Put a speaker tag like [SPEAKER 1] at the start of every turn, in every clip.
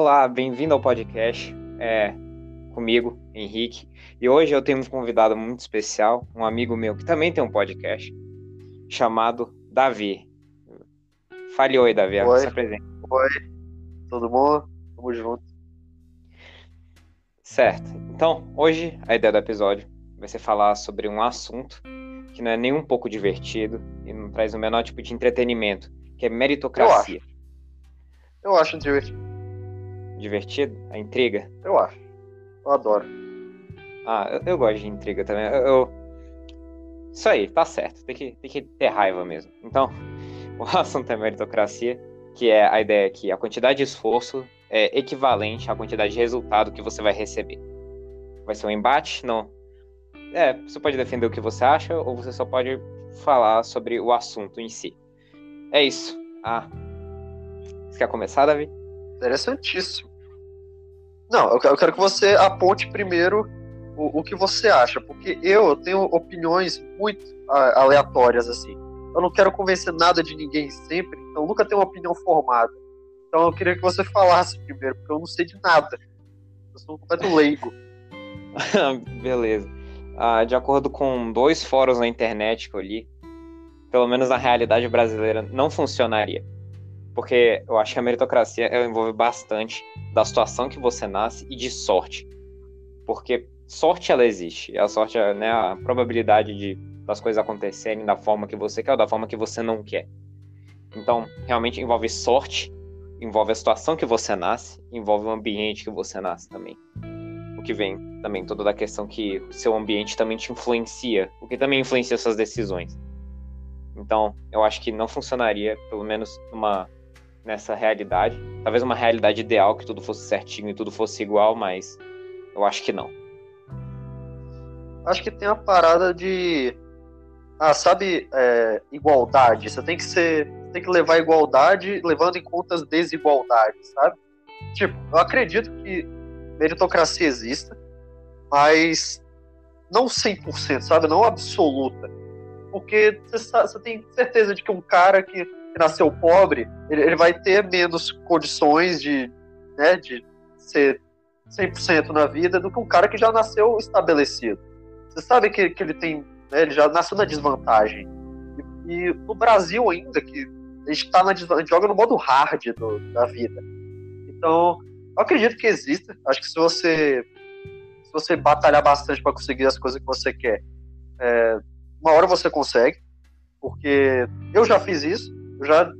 [SPEAKER 1] Olá, bem-vindo ao podcast. É comigo, Henrique. E hoje eu tenho um convidado muito especial, um amigo meu que também tem um podcast, chamado Davi. Fale oi, Davi.
[SPEAKER 2] Oi.
[SPEAKER 1] Se apresente.
[SPEAKER 2] Oi, tudo bom? Tamo junto.
[SPEAKER 1] Certo. Então, hoje a ideia do episódio vai ser falar sobre um assunto que não é nem um pouco divertido e não traz o menor tipo de entretenimento, que é meritocracia.
[SPEAKER 2] Eu acho divertido.
[SPEAKER 1] Divertido? A intriga?
[SPEAKER 2] Eu acho. Eu adoro.
[SPEAKER 1] Ah, eu, eu gosto de intriga também. Eu, eu- Isso aí, tá certo. Tem que, tem que ter raiva mesmo. Então, o assunto é meritocracia, que é a ideia que a quantidade de esforço é equivalente à quantidade de resultado que você vai receber. Vai ser um embate? Não. É, você pode defender o que você acha, ou você só pode falar sobre o assunto em si. É isso. Ah. Você quer começar, Davi?
[SPEAKER 2] Interessantíssimo. Não, eu quero, que você aponte primeiro o, o que você acha, porque eu tenho opiniões muito ah, aleatórias, assim. Eu não quero convencer nada de ninguém sempre, então nunca tenho uma opinião formada. Então eu queria que você falasse primeiro, porque eu não sei de nada. Eu sou um completo leigo.
[SPEAKER 1] Beleza. Ah, de acordo com dois fóruns na internet que eu li, pelo menos na realidade brasileira, não funcionaria. Porque eu acho que a meritocracia ela envolve bastante da situação que você nasce e de sorte. Porque sorte ela existe. A sorte é né, a probabilidade de, das coisas acontecerem da forma que você quer ou da forma que você não quer. Então, realmente envolve sorte, envolve a situação que você nasce, envolve o ambiente que você nasce também o que vem também toda da questão que o seu ambiente também te influencia, o que também influencia suas decisões. Então, eu acho que não funcionaria, pelo menos numa nessa realidade. Talvez uma realidade ideal que tudo fosse certinho e tudo fosse igual, mas eu acho que não.
[SPEAKER 2] acho que tem a parada de. Ah, sabe, é, igualdade. Você tem que ser. Tem que levar igualdade levando em conta as desigualdades, sabe? Tipo, eu acredito que meritocracia exista, mas não 100%, sabe? Não absoluta. Porque você tem certeza de que um cara que, que nasceu pobre, ele, ele vai ter menos condições de, né, de ser 100% na vida do que um cara que já nasceu estabelecido. Você sabe que, que ele tem, né, ele já nasceu na desvantagem. E, e no Brasil ainda, que a gente, tá na, a joga no modo hard do- da vida. Então, eu acredito que exista. Acho que se você se você batalhar bastante para conseguir as coisas que você quer, é, uma hora você consegue. Porque eu já fiz isso, já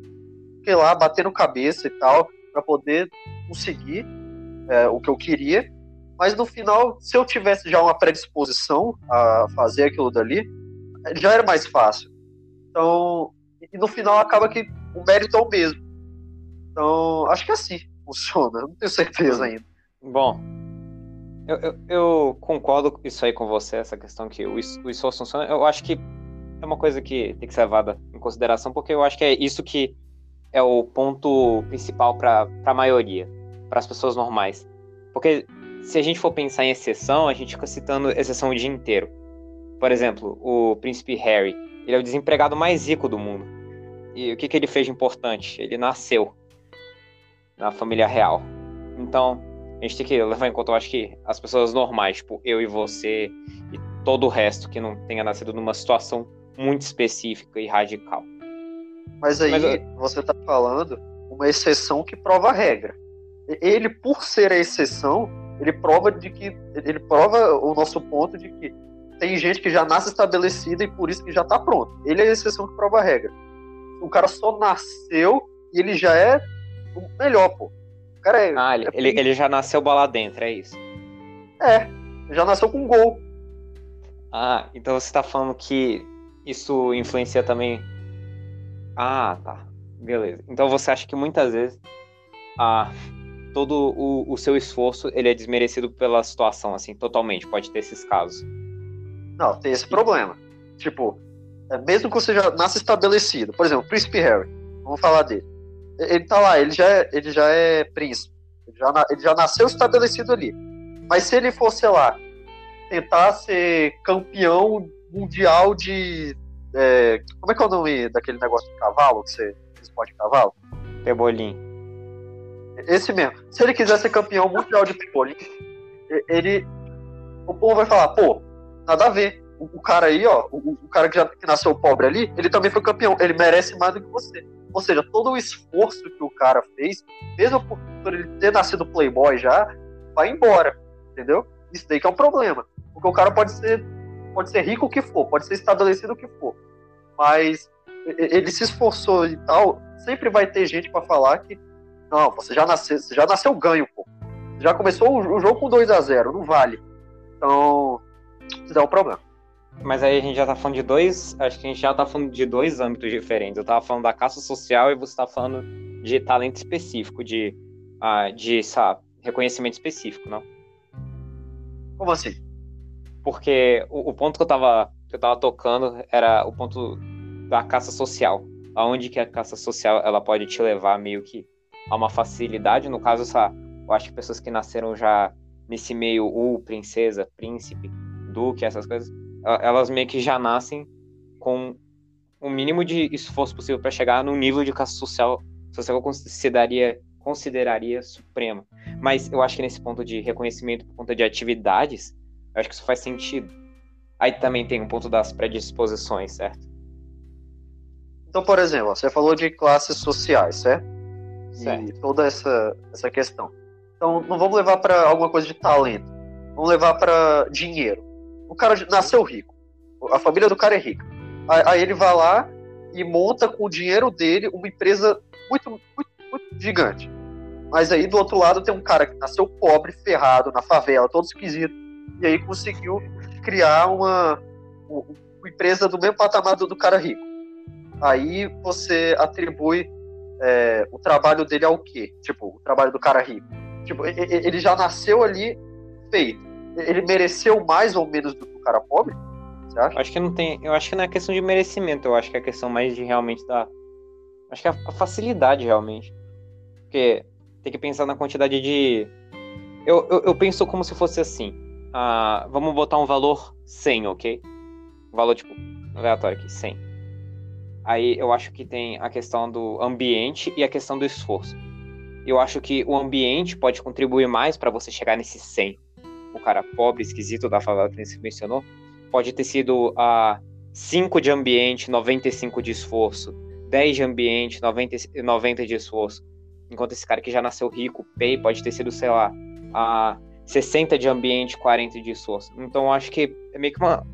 [SPEAKER 2] fiquei lá batendo cabeça e tal para poder conseguir é, o que eu queria. Mas no final, se eu tivesse já uma predisposição a fazer aquilo dali, já era mais fácil. Então, e no final acaba que o mérito é o mesmo. Então, acho que é assim funciona. Não tenho certeza ainda.
[SPEAKER 1] Bom, eu, eu, eu concordo isso aí com você, essa questão que o, o esforço funciona. Eu acho que é uma coisa que tem que ser levada em consideração, porque eu acho que é isso que é o ponto principal para a maioria, para as pessoas normais. Porque se a gente for pensar em exceção, a gente fica citando exceção o dia inteiro. Por exemplo, o príncipe Harry, ele é o desempregado mais rico do mundo. E o que, que ele fez de importante? Ele nasceu na família real. Então, a gente tem que levar em conta, eu acho que as pessoas normais, tipo eu e você, e todo o resto que não tenha nascido numa situação muito específica e radical.
[SPEAKER 2] Mas aí
[SPEAKER 1] Mas eu-
[SPEAKER 2] você tá falando uma exceção que prova a regra. Ele, por ser a exceção, ele prova de que ele prova o nosso ponto de que tem gente que já nasce estabelecida e por isso que já tá pronto. Ele é a exceção que prova a regra. O cara só nasceu e ele já é o melhor, pô. O cara é,
[SPEAKER 1] Ah, ele,
[SPEAKER 2] é-
[SPEAKER 1] ele, ele já nasceu bola dentro, é isso.
[SPEAKER 2] é, já nasceu com gol.
[SPEAKER 1] Ah, então você tá falando que isso influencia também. Ah, tá. Beleza. Então você acha que muitas vezes ah, todo o, o seu esforço ele é desmerecido pela situação, assim, totalmente. Pode ter esses casos.
[SPEAKER 2] Não, tem esse problema. Tipo, é, mesmo que você já nasça estabelecido, por exemplo, Príncipe Harry, vamos falar dele. Ele tá lá, ele já é, ele já é príncipe. Ele já, ele já nasceu estabelecido ali. Mas se ele fosse, lá, tentar ser campeão mundial de. é, como é que é o nome daquele negócio de cavalo que você esporte de cavalo?
[SPEAKER 1] Pebolim.
[SPEAKER 2] Esse mesmo. Se ele quiser ser campeão mundial de pebolim, ele. O povo vai falar, pô, nada a ver. O, o cara aí, ó, o, o, cara que já que nasceu pobre ali, ele também foi campeão. Ele merece mais do que você. Ou seja, todo o esforço que o cara fez, mesmo por, por ele ter nascido playboy já, vai embora. Entendeu? Isso daí que é um problema. Porque o cara pode ser, pode ser rico o que for, pode ser estabelecido o que for. Mas ele se esforçou e tal, sempre vai ter gente para falar que não, você já nasceu, você já nasceu ganho, pô. Já começou o, jogo com 2 a 0 não vale. Então, isso dá um problema.
[SPEAKER 1] Mas aí a gente já tá falando de dois. Acho que a gente já tá falando de dois âmbitos diferentes. Eu tava falando da caça social e você tá falando de talento específico, de, uh, de sabe, reconhecimento específico, não?
[SPEAKER 2] Como assim?
[SPEAKER 1] Porque o, o, ponto que eu, tava, que eu tava tocando era o ponto da caça social. Aonde que a caça social ela pode te levar meio que a uma facilidade. No caso, essa, eu acho que pessoas que nasceram já nesse meio, o princesa, príncipe, duque, essas coisas, elas meio que já nascem com o mínimo de esforço possível para chegar no nível de caça social, social que eu consideraria, consideraria supremo. Mas eu acho que nesse ponto de reconhecimento por conta de atividades, eu acho que isso faz sentido. Aí também tem um ponto das predisposições, certo?
[SPEAKER 2] Então, por exemplo, você falou de classes sociais, certo? certo. E toda essa, essa questão. Então, não vamos levar para alguma coisa de talento. Vamos levar para dinheiro. O cara nasceu rico. A família do cara é rica. Aí ele vai lá e monta com o dinheiro dele uma empresa muito, muito, muito gigante. Mas aí do outro lado tem um cara que nasceu pobre, ferrado, na favela, todo esquisito. E aí conseguiu criar uma, uma empresa do mesmo patamar do, do cara rico. Aí você atribui é, o trabalho dele ao quê? Tipo, o trabalho do cara rico. Tipo, ele já nasceu ali feito ele mereceu mais ou menos do que o cara pobre? Você acha?
[SPEAKER 1] Acho que não tem. Eu acho que não é questão de merecimento, eu acho que é questão mais de realmente da. Acho que é a facilidade realmente. Porque tem que pensar na quantidade de. Eu, eu, eu penso como se fosse assim. Ah, vamos botar um valor 100, ok? Um valor tipo aleatório aqui, 100. Aí eu acho que tem a questão do ambiente e a questão do esforço. Eu acho que o ambiente pode contribuir mais para você chegar nesse 100 o cara pobre, esquisito da favela que você mencionou, pode ter sido a 5 de ambiente, 95 de esforço, 10 de ambiente, 90, 90 de esforço. Enquanto esse cara que já nasceu rico, pay, pode ter sido, sei lá, a 60 de ambiente, 40 de esforço. Então acho que é meio que uma.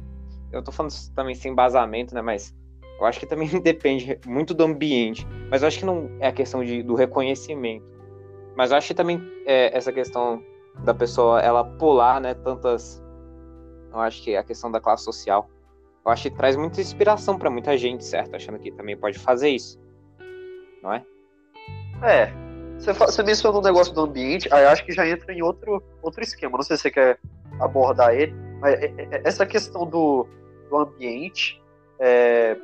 [SPEAKER 1] Eu tô falando também sem embasamento, né? Mas eu acho que também depende muito do ambiente. Mas eu acho que não é a questão de, do reconhecimento. Mas eu acho que também é essa questão da pessoa ela pular, né, tantas eu acho que a questão da classe social, eu acho que traz muita inspiração para muita gente, certo? Achando que também pode fazer isso. Não é?
[SPEAKER 2] É. Você, você mencionou o negócio do ambiente, aí acho que já entra em outro, outro esquema. Não sei se você quer abordar ele, mas é, é, essa questão do, do ambiente é,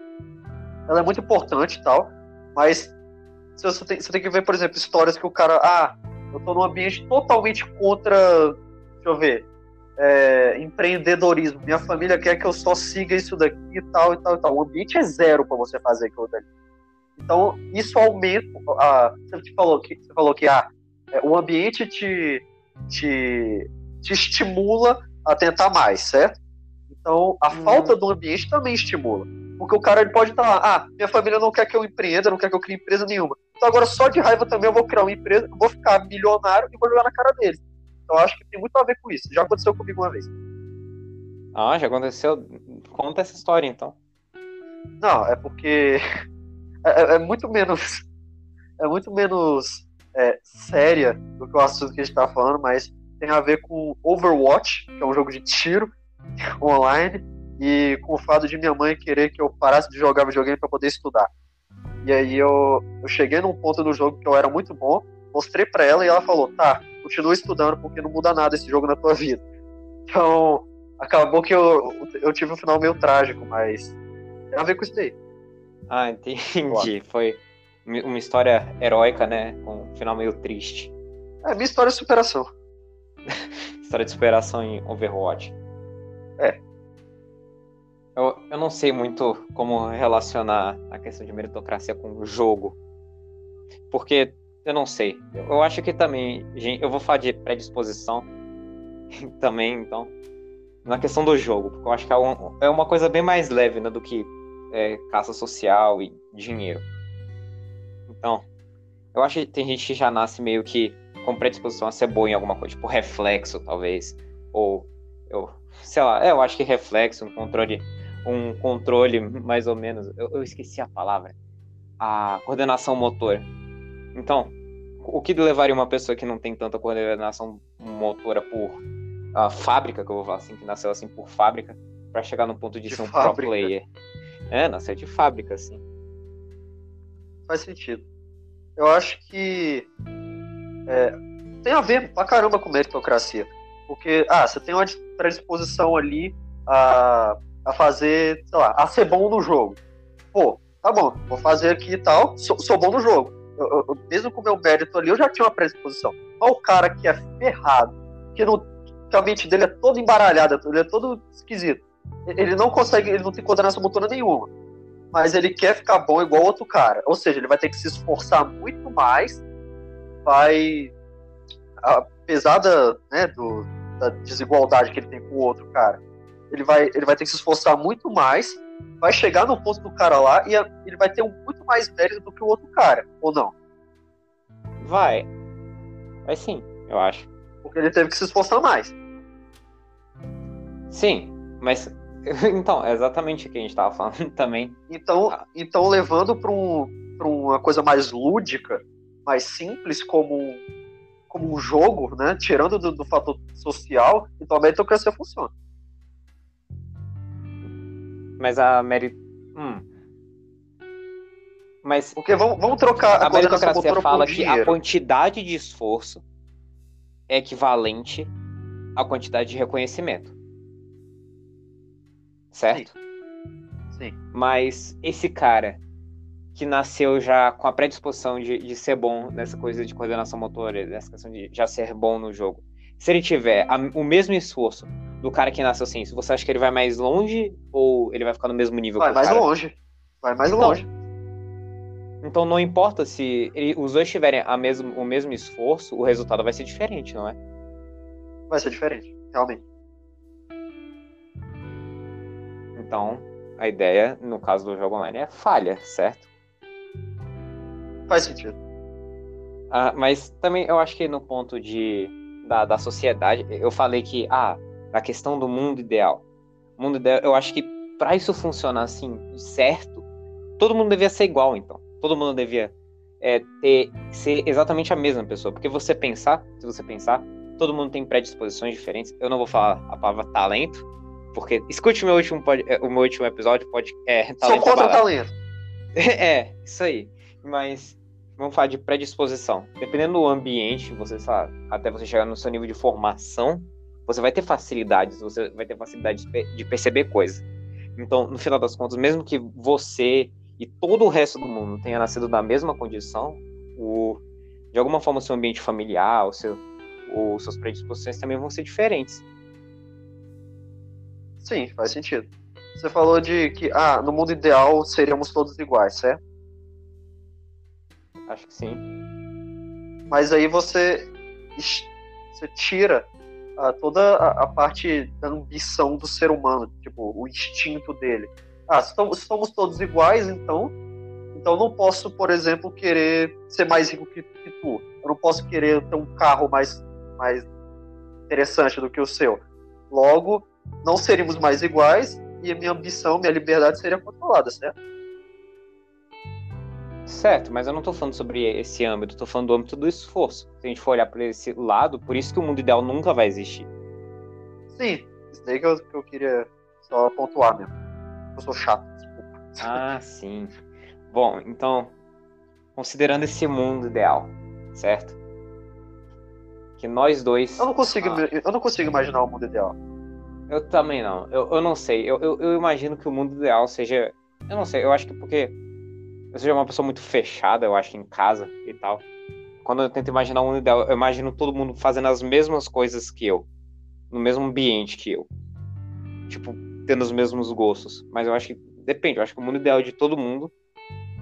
[SPEAKER 2] ela é muito importante e tal, mas você tem, você tem que ver, por exemplo, histórias que o cara. Ah, eu tô num ambiente totalmente contra, deixa eu ver, é, empreendedorismo. Minha família quer que eu só siga isso daqui e tal e tal e tal. O ambiente é zero para você fazer aquilo dali. Então, isso aumenta. A, você falou que, você falou que ah, é, o ambiente te, te, te estimula a tentar mais, certo? Então, a hum. falta do ambiente também estimula. Porque o cara ele pode estar lá, ah, minha família não quer que eu empreenda, não quer que eu crie empresa nenhuma. Então agora só de raiva também eu vou criar uma empresa, vou ficar milionário e vou jogar na cara deles. Então eu acho que tem muito a ver com isso. Já aconteceu comigo uma vez.
[SPEAKER 1] Ah, já aconteceu? Conta essa história então.
[SPEAKER 2] Não, é porque é, é, é muito menos é muito menos é, séria do que o assunto que a gente tá falando, mas tem a ver com Overwatch, que é um jogo de tiro online, e com o fato de minha mãe querer que eu parasse de jogar videogame para poder estudar. E aí eu, eu cheguei num ponto do jogo que eu era muito bom, mostrei para ela e ela falou: tá, continua estudando porque não muda nada esse jogo na tua vida. Então, acabou que eu, eu tive um final meio trágico, mas tem a ver com isso daí.
[SPEAKER 1] Ah, entendi. Foi uma história heróica, né? Com um final meio triste.
[SPEAKER 2] É, minha história de superação.
[SPEAKER 1] história de superação em Overwatch.
[SPEAKER 2] É.
[SPEAKER 1] Eu, eu não sei muito como relacionar a questão de meritocracia com o jogo. Porque eu não sei. Eu acho que também, eu vou falar de predisposição também, então, na questão do jogo, porque eu acho que é, é uma coisa bem mais leve né, do que é, caça social e dinheiro. Então, eu acho que tem gente que já nasce meio que com predisposição a ser boa em alguma coisa, tipo reflexo, talvez, ou eu, sei lá, eu acho que reflexo, um controle, um controle mais ou menos, eu, eu esqueci a palavra, a coordenação motora. Então, o que levaria uma pessoa que não tem tanta coordenação motora por uh, fábrica, que eu vou falar assim, que nasceu assim por fábrica, para chegar no ponto de, de ser um fábrica. pro player? É, nasceu de fábrica, assim.
[SPEAKER 2] Faz sentido. Eu acho que é, tem a ver pra caramba com meritocracia. Porque, ah, você tem uma predisposição ali a, a fazer, sei lá, a ser bom no jogo. Pô, tá bom, vou fazer aqui e tal, sou, sou bom no jogo. Eu, eu, mesmo com o meu mérito ali, eu já tinha uma predisposição. Olha o cara que é ferrado, que, não, que a mente dele é toda embaralhada, ele é todo esquisito. Ele não consegue, ele não tem coordenação motora nenhuma. Mas ele quer ficar bom igual outro cara. Ou seja, ele vai ter que se esforçar muito mais, vai. Apesar da, né, do, da desigualdade que ele tem com o outro cara, ele vai, ele vai ter que se esforçar muito mais vai chegar no ponto do cara lá e ele vai ter um muito mais mérito do que o outro cara, ou não?
[SPEAKER 1] Vai. Vai sim, eu acho.
[SPEAKER 2] Porque ele teve que se esforçar mais.
[SPEAKER 1] Sim, mas então, é exatamente o que a gente estava falando também.
[SPEAKER 2] Então, então levando para um, uma coisa mais lúdica, mais simples, como um, como um jogo, né? Tirando do, do fator social, então a meritocracia funciona.
[SPEAKER 1] Mas a Mary. Hum. Mas.
[SPEAKER 2] Porque vamos, vamos trocar
[SPEAKER 1] a, a meritocracia fala que a quantidade de esforço é equivalente à quantidade de reconhecimento. Certo?
[SPEAKER 2] Sim. Sim.
[SPEAKER 1] Mas esse cara que nasceu já com a predisposição de, de ser bom nessa coisa de coordenação motora, nessa questão de já ser bom no jogo, se ele tiver a, o mesmo esforço do cara que nasceu assim, você acha que ele vai mais longe ou ele vai ficar no mesmo nível?
[SPEAKER 2] Vai mais
[SPEAKER 1] cara?
[SPEAKER 2] longe. Vai mais então, longe.
[SPEAKER 1] Então não importa se ele, os dois tiverem a mesmo, o mesmo esforço, o resultado vai ser diferente, não é?
[SPEAKER 2] Vai ser diferente, realmente.
[SPEAKER 1] Então, a ideia, no caso do jogo online, é falha, certo?
[SPEAKER 2] Faz sentido.
[SPEAKER 1] Ah, mas também eu acho que no ponto de da, da sociedade, eu falei que, ah, a questão do mundo ideal. O mundo ideal, eu acho que para isso funcionar assim, certo, todo mundo devia ser igual, então. Todo mundo devia é, ter, ser exatamente a mesma pessoa. Porque você pensar, se você pensar, todo mundo tem predisposições diferentes. Eu não vou falar a palavra talento, porque escute o meu último, é, o meu último episódio, pode. É,
[SPEAKER 2] talento Sou contra talento.
[SPEAKER 1] é, isso aí. Mas vamos falar de predisposição. Dependendo do ambiente, você sabe, até você chegar no seu nível de formação, você vai ter facilidades, você vai ter facilidade de perceber coisas. Então, no final das contas, mesmo que você e todo o resto do mundo tenha nascido da mesma condição, o, de alguma forma o seu ambiente familiar, o seu, os suas predisposições também vão ser diferentes.
[SPEAKER 2] Sim, faz sentido. Você falou de que ah, no mundo ideal seríamos todos iguais, certo?
[SPEAKER 1] Acho que sim.
[SPEAKER 2] Mas aí você, você tira a, toda a, a, parte da ambição do ser humano, tipo, o instinto dele. Ah, se somos, somos todos iguais, então, então não posso, por exemplo, querer ser mais rico que, que tu. Eu não posso querer ter um carro mais, mais interessante do que o seu. Logo, não seríamos mais iguais e a minha ambição, minha liberdade seria controlada, certo?
[SPEAKER 1] Certo, mas eu não estou falando sobre esse âmbito, estou falando do âmbito do esforço. Se a gente for olhar para esse lado, por isso que o mundo ideal nunca vai existir.
[SPEAKER 2] Sim, isso daí que eu, que eu queria só pontuar mesmo. Eu sou chato, desculpa.
[SPEAKER 1] Ah, sim. Bom, então, considerando esse mundo ideal, certo? Que nós dois.
[SPEAKER 2] Eu não consigo, ah, eu não consigo imaginar o mundo ideal.
[SPEAKER 1] Eu também não. Eu, eu não sei. Eu, eu, eu imagino que o mundo ideal seja. Eu não sei, eu acho que porque eu sou uma pessoa muito fechada, eu acho, em casa e tal. Quando eu tento imaginar um mundo ideal, eu imagino todo mundo fazendo as mesmas coisas que eu. No mesmo ambiente que eu. Tipo, tendo os mesmos gostos. Mas eu acho que depende. Eu acho que o mundo ideal de todo mundo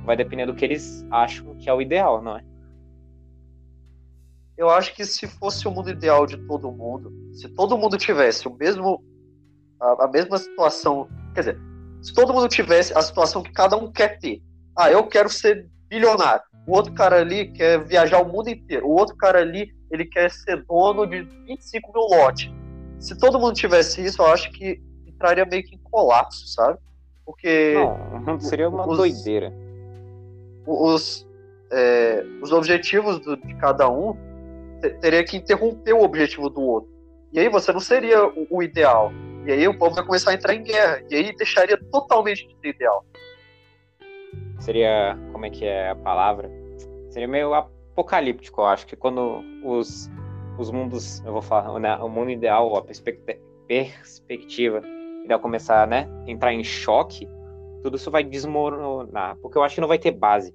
[SPEAKER 1] vai depender do que eles acham que é o ideal, não é?
[SPEAKER 2] eu acho que se fosse o mundo ideal de todo mundo, se todo mundo tivesse o mesmo a, a, mesma situação, quer dizer, se todo mundo tivesse a situação que cada um quer ter. Ah, eu quero ser bilionário. O outro cara ali quer viajar o mundo inteiro. O outro cara ali, ele quer ser dono de 25 mil lotes. Se todo mundo tivesse isso, eu acho que entraria meio que em colapso, sabe? Porque.
[SPEAKER 1] Não, seria uma os, doideira.
[SPEAKER 2] Os, é, os objetivos do, de cada um teria que interromper o objetivo do outro. E aí você não seria o, o, ideal. E aí o povo vai começar a entrar em guerra. E aí deixaria totalmente de ser ideal.
[SPEAKER 1] Seria. Como é que é a palavra? Seria meio apocalíptico, eu acho que quando os, os mundos. Eu vou falar, né, o mundo ideal, a perspectiva, perspectiva começar, né? Entrar em choque, tudo isso vai desmoronar. Porque eu acho que não vai ter base.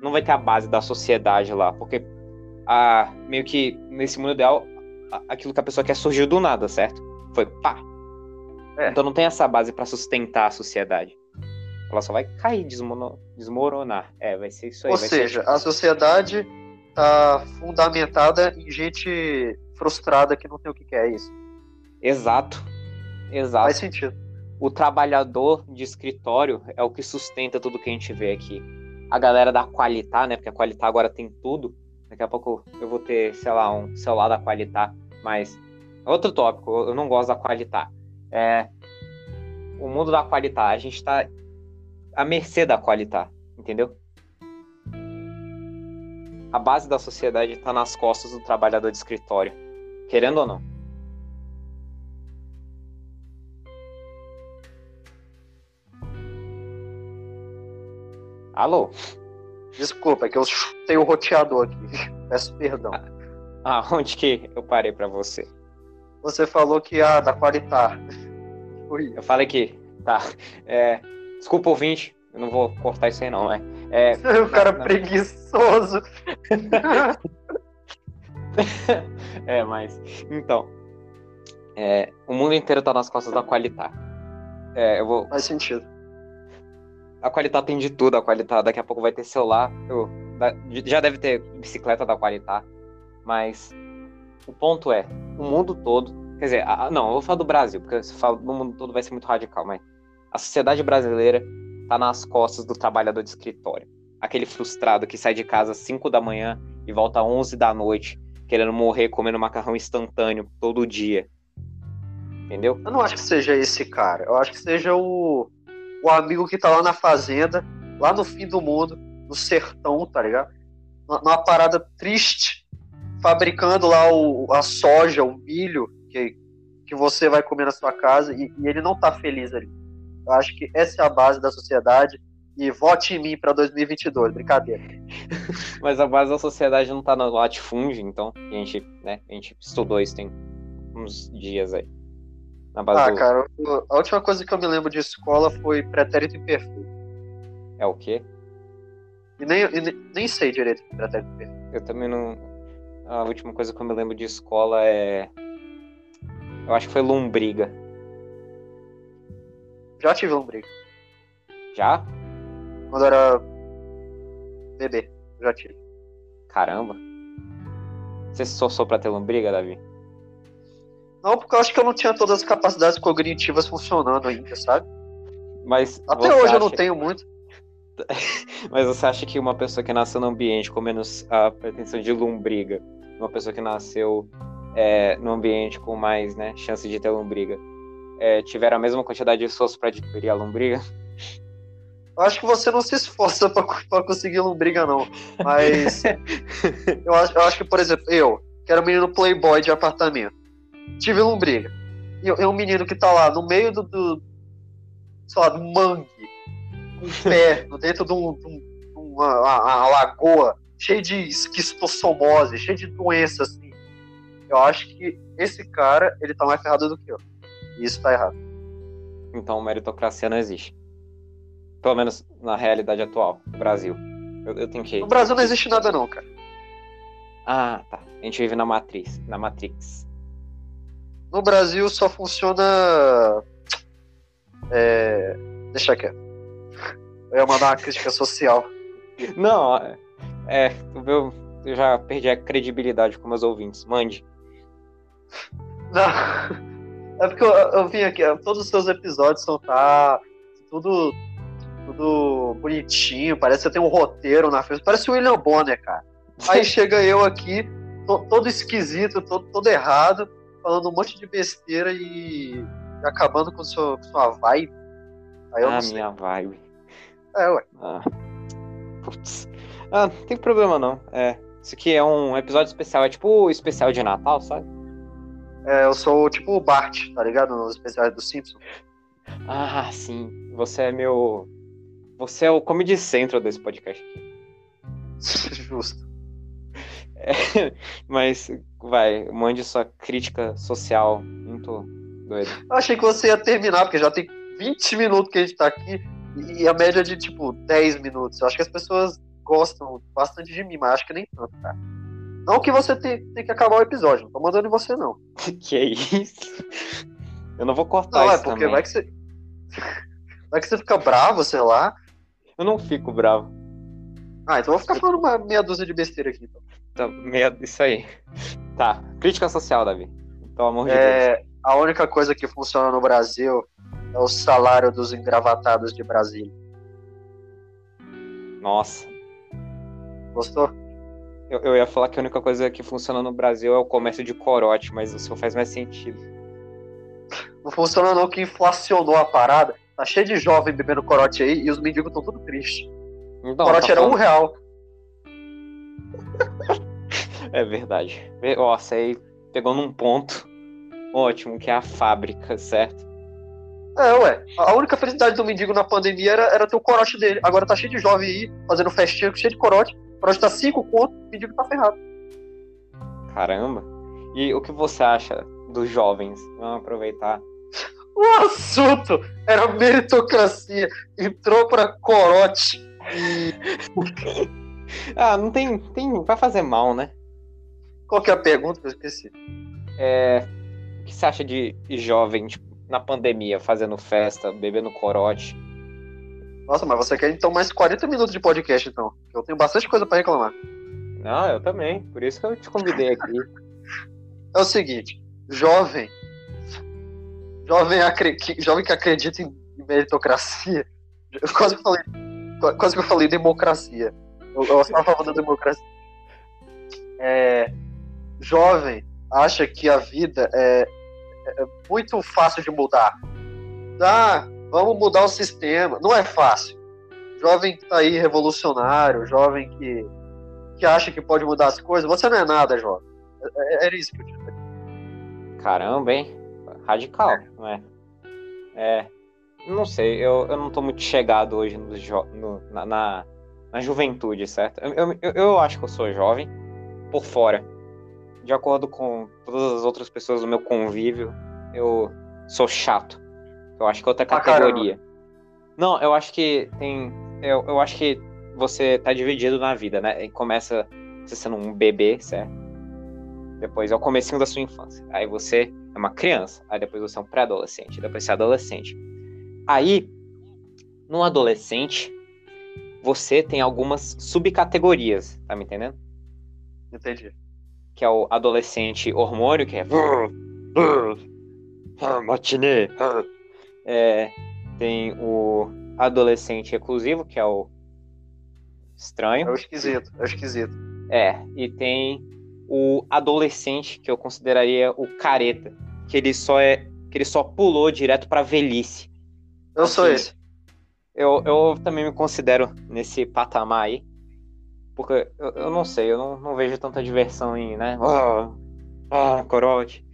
[SPEAKER 1] Não vai ter a base da sociedade lá. Porque a, meio que nesse mundo ideal, aquilo que a pessoa quer surgiu do nada, certo? Foi pá. É. Então não tem essa base para sustentar a sociedade. Ela só vai cair, desmoronar. É, vai ser isso aí.
[SPEAKER 2] Ou seja, a sociedade tá fundamentada em gente frustrada que não tem o que quer, é isso.
[SPEAKER 1] Exato. Exato.
[SPEAKER 2] Faz sentido.
[SPEAKER 1] O trabalhador de escritório é o que sustenta tudo que a gente vê aqui. A galera da Qualitá, né? Porque a Qualitá agora tem tudo. Daqui a pouco eu vou ter, sei lá, um celular da Qualitá. Mas outro tópico, eu não gosto da Qualitá. É, o mundo da Qualitá, a gente tá à mercê da Qualitá, entendeu? A base da sociedade está nas costas do trabalhador de escritório, querendo ou não. Alô?
[SPEAKER 2] Desculpa, é que eu chutei o roteador aqui. Peço perdão.
[SPEAKER 1] Ah, onde que eu parei para você?
[SPEAKER 2] Você falou que ah, da qualidade.
[SPEAKER 1] Eu falei que tá. É, desculpa, ouvinte. Eu não vou cortar isso aí, não, né?
[SPEAKER 2] É, o cara na, preguiçoso.
[SPEAKER 1] é, mas. Então. É, o mundo inteiro tá nas costas da qualidade. É, eu vou.
[SPEAKER 2] Faz sentido
[SPEAKER 1] a qualidade tem de tudo, a qualidade daqui a pouco vai ter celular, eu, já deve ter bicicleta da qualidade, mas o ponto é, o mundo todo, quer dizer, a, não, eu vou falar do Brasil, porque se falo no mundo todo vai ser muito radical, mas a sociedade brasileira tá nas costas do trabalhador de escritório. Aquele frustrado que sai de casa às 5 da manhã e volta às 11 da noite, querendo morrer comendo macarrão instantâneo todo dia. Entendeu?
[SPEAKER 2] Eu não acho que seja esse cara. Eu acho que seja o o amigo que tá lá na fazenda, lá no fim do mundo, no sertão, tá ligado? Numa parada triste, fabricando lá o, a soja, o milho que, que você vai comer na sua casa e, e ele não tá feliz ali. Eu acho que essa é a base da sociedade e vote em mim para 2022, brincadeira.
[SPEAKER 1] Mas a base da sociedade não tá no latifúndio, então a gente, né, a gente estudou isso tem uns dias aí.
[SPEAKER 2] Na base ah, do... cara, a última coisa que eu me lembro de escola foi pretérito imperfeito.
[SPEAKER 1] É o quê?
[SPEAKER 2] E nem, e nem sei direito o pretérito imperfeito.
[SPEAKER 1] Eu também não. A última coisa que eu me lembro de escola é. Eu acho que foi lombriga.
[SPEAKER 2] Já tive lombriga.
[SPEAKER 1] Já?
[SPEAKER 2] Quando era bebê, já tive.
[SPEAKER 1] Caramba. Você se esforçou pra ter lombriga, Davi?
[SPEAKER 2] Não, porque eu acho que eu não tinha todas as capacidades cognitivas funcionando ainda, sabe?
[SPEAKER 1] Mas
[SPEAKER 2] Até hoje acha... eu não tenho muito.
[SPEAKER 1] Mas você acha que uma pessoa que nasceu num ambiente com menos a pretensão de lombriga, uma pessoa que nasceu é, num ambiente com mais né, chance de ter lombriga, é, tiver a mesma quantidade de esforço para adquirir a lombriga?
[SPEAKER 2] Eu acho que você não se esforça para conseguir lombriga, não. Mas eu acho, eu acho que, por exemplo, eu, que era um menino playboy de apartamento, tive lombriga. E é um menino que tá lá no meio do, do sei lá, do mangue, com um pé dentro de, um, de uma, uma, uma, lagoa, cheio de esquistossomose, cheio de doenças, assim. Eu acho que esse cara, ele tá mais ferrado do que eu. E isso tá errado.
[SPEAKER 1] Então, meritocracia não existe. Pelo menos na realidade atual, no Brasil. Eu, eu tenho que.
[SPEAKER 2] No Brasil não existe nada, não, cara.
[SPEAKER 1] Ah, tá. A gente vive na matriz, na Matrix.
[SPEAKER 2] No Brasil só funciona. É... Deixa quieto. Eu ia mandar uma crítica social.
[SPEAKER 1] Não, é. O meu, eu já perdi a credibilidade com meus ouvintes. Mande.
[SPEAKER 2] Não. É porque eu, eu vim aqui, todos os seus episódios são tá tudo, tudo bonitinho, parece que você tem um roteiro na frente. Parece o William Bonner, cara. Aí chega eu aqui, todo esquisito, todo, todo errado, falando um monte de besteira e acabando com, sua, com sua vibe.
[SPEAKER 1] Aí eu ah, minha vibe.
[SPEAKER 2] É, ué.
[SPEAKER 1] Ah. Putz. Ah, não tem problema não. É. Isso aqui é um episódio especial, é tipo o especial de Natal, sabe?
[SPEAKER 2] É, eu sou tipo o Bart, tá ligado? Nos especiais do Simpsons.
[SPEAKER 1] Ah, sim. Você é meu. Você é o comedy central desse podcast aqui.
[SPEAKER 2] Justo.
[SPEAKER 1] É, mas, vai, mande sua crítica social muito doida.
[SPEAKER 2] Eu achei que você ia terminar, porque já tem 20 minutos que a gente tá aqui e a média é de, tipo, 10 minutos. Eu acho que as pessoas gostam bastante de mim, mas acho que nem tanto, cara. Não que você tem, tem que acabar o episódio, não tô mandando em você, não.
[SPEAKER 1] que é isso? Eu não vou cortar
[SPEAKER 2] não,
[SPEAKER 1] é
[SPEAKER 2] isso. Não, é porque também. vai que você. Vai que você fica bravo, sei lá.
[SPEAKER 1] Eu não fico bravo.
[SPEAKER 2] Ah, então eu vou ficar falando uma meia dúzia de besteira aqui, então.
[SPEAKER 1] Tá, meia... Isso aí. Tá. Crítica social, Davi. Pelo amor de
[SPEAKER 2] é,
[SPEAKER 1] Deus.
[SPEAKER 2] A única coisa que funciona no Brasil é o salário dos engravatados de Brasília.
[SPEAKER 1] Nossa.
[SPEAKER 2] Gostou?
[SPEAKER 1] Eu, eu, ia falar que a única coisa que funciona no Brasil é o comércio de corote, mas o seu faz mais sentido.
[SPEAKER 2] Não funciona não, que inflacionou a parada. Tá cheio de jovem bebendo corote aí e os mendigos estão tudo tristes. Então, corote tá era falando... um real.
[SPEAKER 1] é verdade. Nossa, aí pegou num ponto ótimo, que é a fábrica, certo?
[SPEAKER 2] É, ué. A única felicidade do mendigo na pandemia era, era ter o corote dele. Agora tá cheio de jovem aí, fazendo festinha, cheio de corote. Pra onde tá 5 conto, o mendigo tá ferrado.
[SPEAKER 1] Caramba. E o que você acha dos jovens? Vamos aproveitar.
[SPEAKER 2] O assunto era meritocracia. Entrou pra corote.
[SPEAKER 1] ah, não tem, tem. Vai fazer mal, né?
[SPEAKER 2] Qual que é a pergunta que eu esqueci?
[SPEAKER 1] É. O que você acha de jovem, tipo, na pandemia, fazendo festa, bebendo corote?
[SPEAKER 2] Nossa, mas você quer então mais 40 minutos de podcast, então. Eu tenho bastante coisa para reclamar.
[SPEAKER 1] Não, eu também. Por isso que eu te convidei aqui.
[SPEAKER 2] é o seguinte, jovem. Jovem, acre... jovem que acredita em meritocracia. Eu quase que falei. Quase que eu falei democracia. Eu, eu estava falando da democracia. É, jovem acha que a vida é, é muito fácil de mudar. Ah, Vamos mudar o sistema. Não é fácil. Jovem que tá aí revolucionário, jovem que, que acha que pode mudar as coisas. Você não é nada, jovem. É, é, era isso que eu tinha
[SPEAKER 1] Caramba, hein? Radical, é. não é? É. Não sei, eu, eu não tô muito chegado hoje no, no na, na, na, juventude, certo? Eu, eu, eu acho que eu sou jovem por fora. De acordo com todas as outras pessoas do meu convívio, eu sou chato. Eu acho que é outra categoria. Ah, não, eu acho que tem. Eu, eu acho que você tá dividido na vida, né? Começa você sendo um bebê, certo? Depois é o comecinho da sua infância. Aí você é uma criança. Aí depois você é um pré-adolescente. Depois você é adolescente. Aí, no adolescente, você tem algumas subcategorias, tá me entendendo?
[SPEAKER 2] Entendi.
[SPEAKER 1] Que é o adolescente hormônio, que é. Matinê. É, tem o adolescente reclusivo, que é o estranho.
[SPEAKER 2] É o esquisito, é o esquisito.
[SPEAKER 1] É, e tem o adolescente, que eu consideraria o careta, que ele só é que ele só pulou direto pra velhice.
[SPEAKER 2] Eu assim, sou esse.
[SPEAKER 1] Eu, eu também me considero nesse patamar aí. Porque eu, eu não sei, eu não, não vejo tanta diversão em, né? Ah, ah, corote.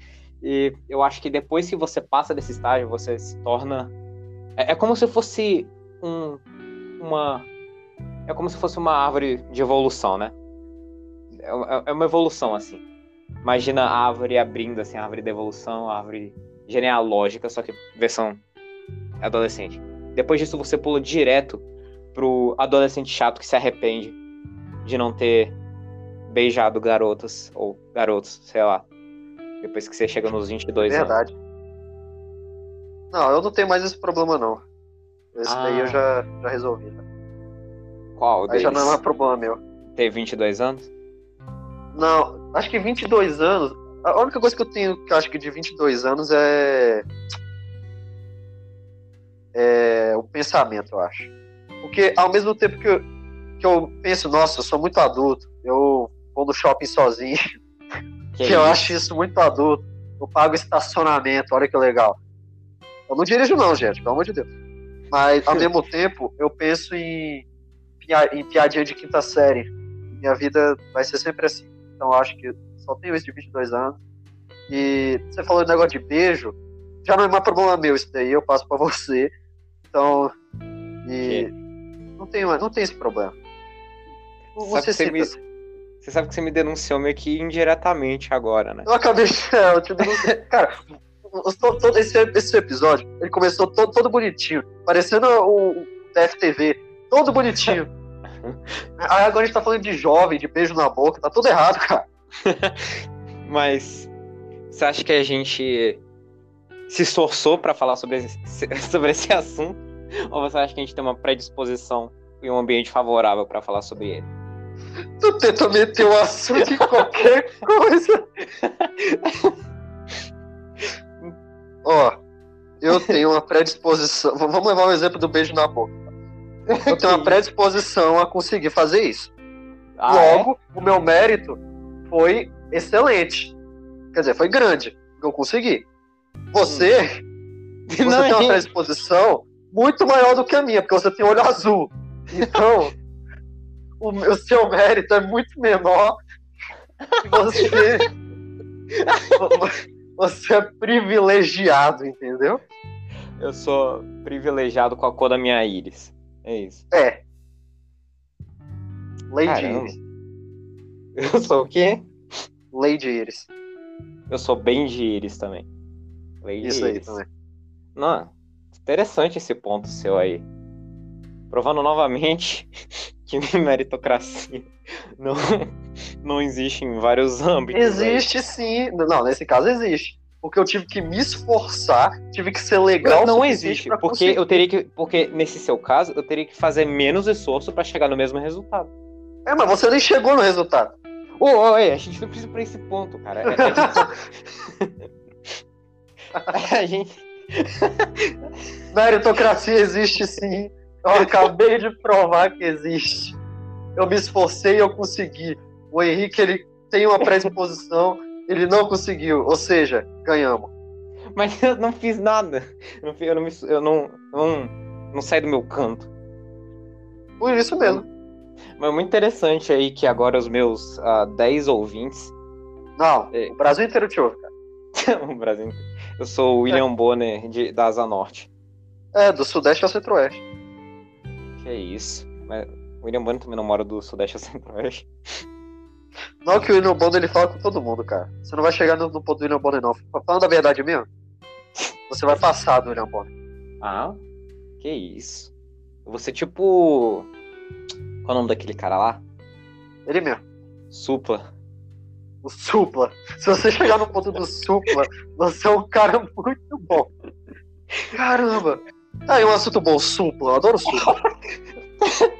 [SPEAKER 1] E eu acho que depois que você passa desse estágio, você se torna. É, é como se fosse um, uma. É como se fosse uma árvore de evolução, né? É, é, é uma evolução, assim. Imagina a árvore abrindo, assim, a árvore de evolução, a árvore genealógica, só que versão adolescente. Depois disso, você pula direto pro adolescente chato que se arrepende de não ter beijado garotas ou garotos, sei lá. Depois que você chega nos 22
[SPEAKER 2] Verdade.
[SPEAKER 1] anos.
[SPEAKER 2] Não, eu não tenho mais esse problema, não. Esse ah. daí eu ah. já, já resolvi. Já.
[SPEAKER 1] Qual
[SPEAKER 2] Aí já não é mais problema meu.
[SPEAKER 1] Ter 22 anos?
[SPEAKER 2] Não, acho que 22 anos. A única coisa que eu tenho que eu acho que de 22 anos é. É o pensamento, eu acho. Porque ao mesmo tempo que eu, que eu penso, nossa, eu sou muito adulto, eu vou no shopping sozinho, que, que eu acho isso muito adulto, eu pago estacionamento, olha que legal. Eu não dirijo, não, gente, pelo amor de Deus. Mas ao mesmo tempo, eu penso em, em piadinha de quinta série. Minha vida vai ser sempre assim. Então eu acho que só tenho esse de 22 anos. E você falou de negócio de beijo, já não é mais problema meu isso daí, eu passo para você. Então, e não tem, não tem esse problema.
[SPEAKER 1] Você, você, me, você sabe que você me denunciou meio que indiretamente agora, né?
[SPEAKER 2] Eu acabei de. É, eu te Cara, todo esse, esse episódio, ele começou todo, todo bonitinho, parecendo o, o DFTV, todo bonitinho. Aí agora a gente tá falando de jovem, de beijo na boca, tá tudo errado, cara.
[SPEAKER 1] Mas você acha que a gente se esforçou para falar sobre esse, sobre esse assunto? Ou você acha que a gente tem uma predisposição e um ambiente favorável para falar sobre ele?
[SPEAKER 2] Tu tenta meter o assunto em qualquer coisa. Ó, eu tenho uma predisposição. Vamos levar o exemplo do beijo na boca. Eu tenho uma predisposição a conseguir fazer isso. Ah, Logo, é? o meu mérito foi excelente. Quer dizer, foi grande. Eu consegui. Você, hum. você Não, tem uma predisposição muito maior do que a minha, porque você tem olho azul. Então, o, o seu mérito é muito menor. Você, você é privilegiado, entendeu?
[SPEAKER 1] Eu sou privilegiado com a cor da minha íris. É isso.
[SPEAKER 2] É. Lady Iris.
[SPEAKER 1] Eu sou o quê?
[SPEAKER 2] Lady Iris.
[SPEAKER 1] Eu sou bem de íris também.
[SPEAKER 2] Lady Isso Iris. aí também.
[SPEAKER 1] Não, interessante esse ponto seu aí. Provando novamente que meritocracia não, não existe em vários âmbitos.
[SPEAKER 2] Existe aí. sim. Não, nesse caso existe. Porque eu tive que me esforçar, tive que ser legal.
[SPEAKER 1] Não, não existe, porque conseguir. eu teria que. Porque nesse seu caso, eu teria que fazer menos esforço para chegar no mesmo resultado.
[SPEAKER 2] É, mas você nem chegou no resultado.
[SPEAKER 1] Ô, oh, oh, a gente não precisa pra esse ponto, cara. É, é... a gente.
[SPEAKER 2] Meritocracia existe sim. Eu acabei de provar que existe. Eu me esforcei e eu consegui. O Henrique, ele tem uma predisposição, ele não conseguiu. Ou seja, ganhamos.
[SPEAKER 1] Mas eu não fiz nada. Eu não, eu não, eu não, não, não saí do meu canto.
[SPEAKER 2] Por isso mesmo.
[SPEAKER 1] Mas é muito interessante aí que agora os meus uh, ah, 10 ouvintes.
[SPEAKER 2] Não, é... o Brasil inteiro te ouve, cara.
[SPEAKER 1] o Brasil inteiro. Eu sou o William é. Bonner de, da Asa Norte.
[SPEAKER 2] É, do Sudeste ao Centro-Oeste.
[SPEAKER 1] Que é isso. Mas o William Bonner também não mora do Sudeste ao Centro-Oeste.
[SPEAKER 2] Não que o William Bonner ele fala com todo mundo, cara. Você não vai chegar no, no ponto do William Bonner, não. Falando a verdade mesmo, você vai passar do William Bonner.
[SPEAKER 1] Ah, que isso. Você tipo. Qual é o nome daquele cara lá?
[SPEAKER 2] Ele mesmo.
[SPEAKER 1] Supla.
[SPEAKER 2] O Supla. Se você chegar no ponto do Supla, você é um cara muito bom. Caramba! Tá aí um assunto bom, Supla. Eu adoro Supla.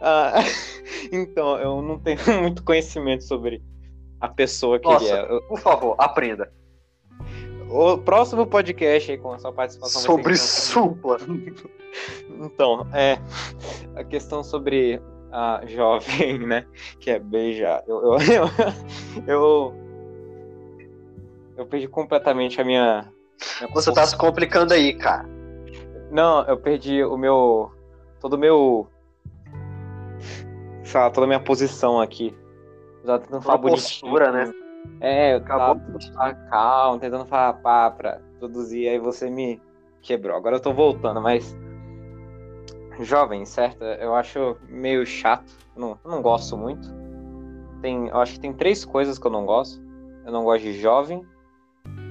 [SPEAKER 1] ah, então, eu não tenho muito conhecimento sobre a pessoa que
[SPEAKER 2] Nossa,
[SPEAKER 1] ele é.
[SPEAKER 2] Por favor, aprenda.
[SPEAKER 1] O próximo podcast aí com a sua participação
[SPEAKER 2] sobre Supla.
[SPEAKER 1] então, é a questão sobre a jovem, né, que é beijar. Eu eu, eu, eu, eu perdi completamente a minha,
[SPEAKER 2] minha Você tá se complicando aí, cara.
[SPEAKER 1] Não, eu perdi o meu todo o meu sei lá, toda a minha posição aqui. Já tentando falar
[SPEAKER 2] postura, né?
[SPEAKER 1] É, eu Acabou tava calmo, tentando falar pá pra produzir, aí você me quebrou. Agora eu tô voltando, mas. Jovem, certo? Eu acho meio chato. Eu não, não gosto muito. Tem, eu acho que tem três coisas que eu não gosto. Eu não gosto de jovem,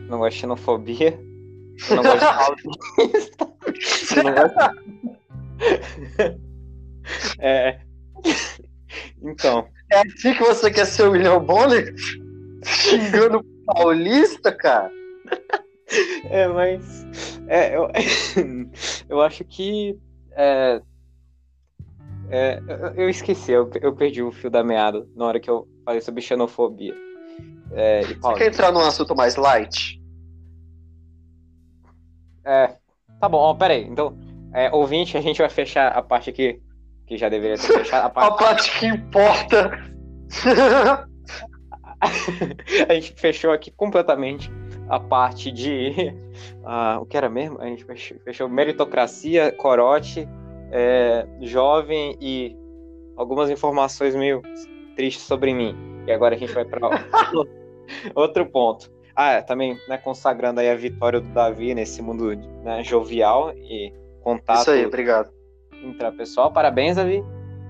[SPEAKER 1] não gosto de xenofobia, eu não gosto de autista. Eu não gosto. é. Então.
[SPEAKER 2] É assim que você quer ser o William Bonner? Xingando paulista, cara?
[SPEAKER 1] É, mas. É, eu, eu acho que. É, É, eu, eu esqueci, eu, eu perdi o fio da meada na hora que eu falei sobre xenofobia. É,
[SPEAKER 2] Você quer entrar num assunto mais light?
[SPEAKER 1] É, tá bom, ó, peraí. Então, é, ouvinte, a gente vai fechar a parte aqui, que já deveria ter fechado. A
[SPEAKER 2] A
[SPEAKER 1] parte,
[SPEAKER 2] parte que importa.
[SPEAKER 1] a gente fechou aqui completamente a parte de. ah, o que era mesmo? A gente fechou, fechou meritocracia, corote, é, jovem e algumas informações meio tristes sobre mim. E agora a gente vai para outro ponto. Ah, é, também né, consagrando aí a vitória do Davi nesse mundo né, jovial e contato
[SPEAKER 2] Isso aí, obrigado.
[SPEAKER 1] intrapessoal. Parabéns, Davi.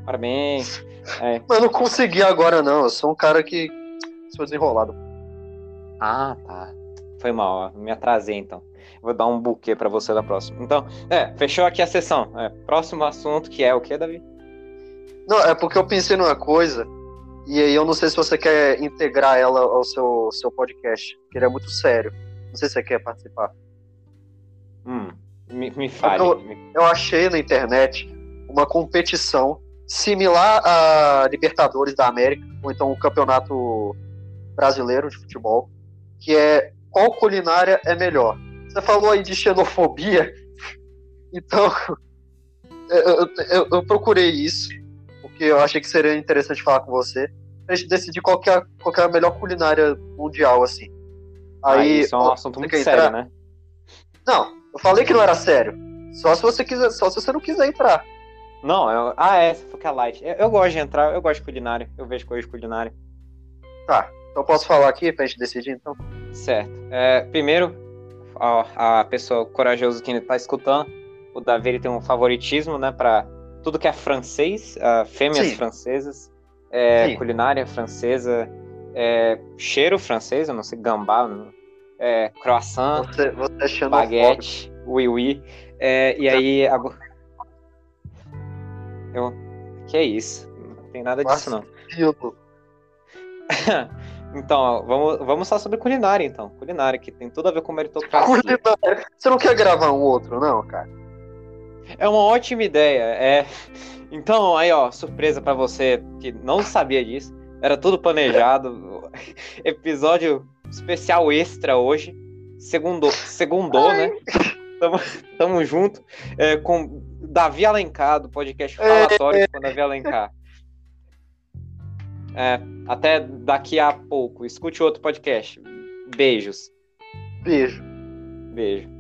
[SPEAKER 1] Parabéns. É.
[SPEAKER 2] Mas eu não consegui agora, não. Eu sou um cara que sou desenrolado.
[SPEAKER 1] Ah, tá. Foi mal, ó. me atrasei então. Vou dar um buquê pra você da próxima. Então, é, fechou aqui a sessão. É, próximo assunto que é o que, Davi?
[SPEAKER 2] Não, é porque eu pensei numa coisa, e aí eu não sei se você quer integrar ela ao seu, seu podcast, que ele é muito sério. Não sei se você quer participar.
[SPEAKER 1] Hum, me, me fale.
[SPEAKER 2] eu- Eu achei na internet uma competição similar a Libertadores da América, ou então o Campeonato Brasileiro de Futebol, que é qual culinária é melhor. Você falou aí de xenofobia, então eu- eu- eu procurei isso, porque eu achei que seria interessante falar com você, pra gente decidir qual que é, a- qual que é a melhor culinária mundial, assim.
[SPEAKER 1] Ah,
[SPEAKER 2] Aí,
[SPEAKER 1] isso é um
[SPEAKER 2] ó,
[SPEAKER 1] assunto muito
[SPEAKER 2] quer
[SPEAKER 1] sério,
[SPEAKER 2] entrar?
[SPEAKER 1] né?
[SPEAKER 2] Não, eu falei que não era sério. Só se você quiser, só se você não quiser entrar.
[SPEAKER 1] Não, eu- ah, é, essa foi que é light. Eu, eu gosto de entrar, eu gosto de culinária. Eu vejo coisa de culinária.
[SPEAKER 2] Tá, então posso falar aqui pra gente decidir, então?
[SPEAKER 1] Certo. É, primeiro, a, a pessoa corajosa que está escutando, o Davi ele tem um favoritismo, né, para tudo que é francês, ah, fêmeas
[SPEAKER 2] Sim.
[SPEAKER 1] francesas, é, culinária francesa, é, cheiro francês, eu não sei, gambá, é, croissant,
[SPEAKER 2] Você, você
[SPEAKER 1] baguete, oui oui. É, e aí agora eu que é isso? Não tem nada disso não. Então, vamos, vamos falar sobre culinária, então. Culinária, que tem tudo a ver com meritocracia.
[SPEAKER 2] Culinária. Você não quer gravar um outro, não, cara?
[SPEAKER 1] É uma ótima ideia. É... Então, aí, ó, surpresa pra você que não sabia disso. Era tudo planejado. Episódio especial extra hoje. Segundo, segundou, né? Tamo, tamo junto. É, com Davi Alencar, do podcast Falatório com Davi Alencar. É, até daqui a pouco. Escute outro podcast. Beijos.
[SPEAKER 2] Beijo.
[SPEAKER 1] Beijo.